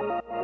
Bye.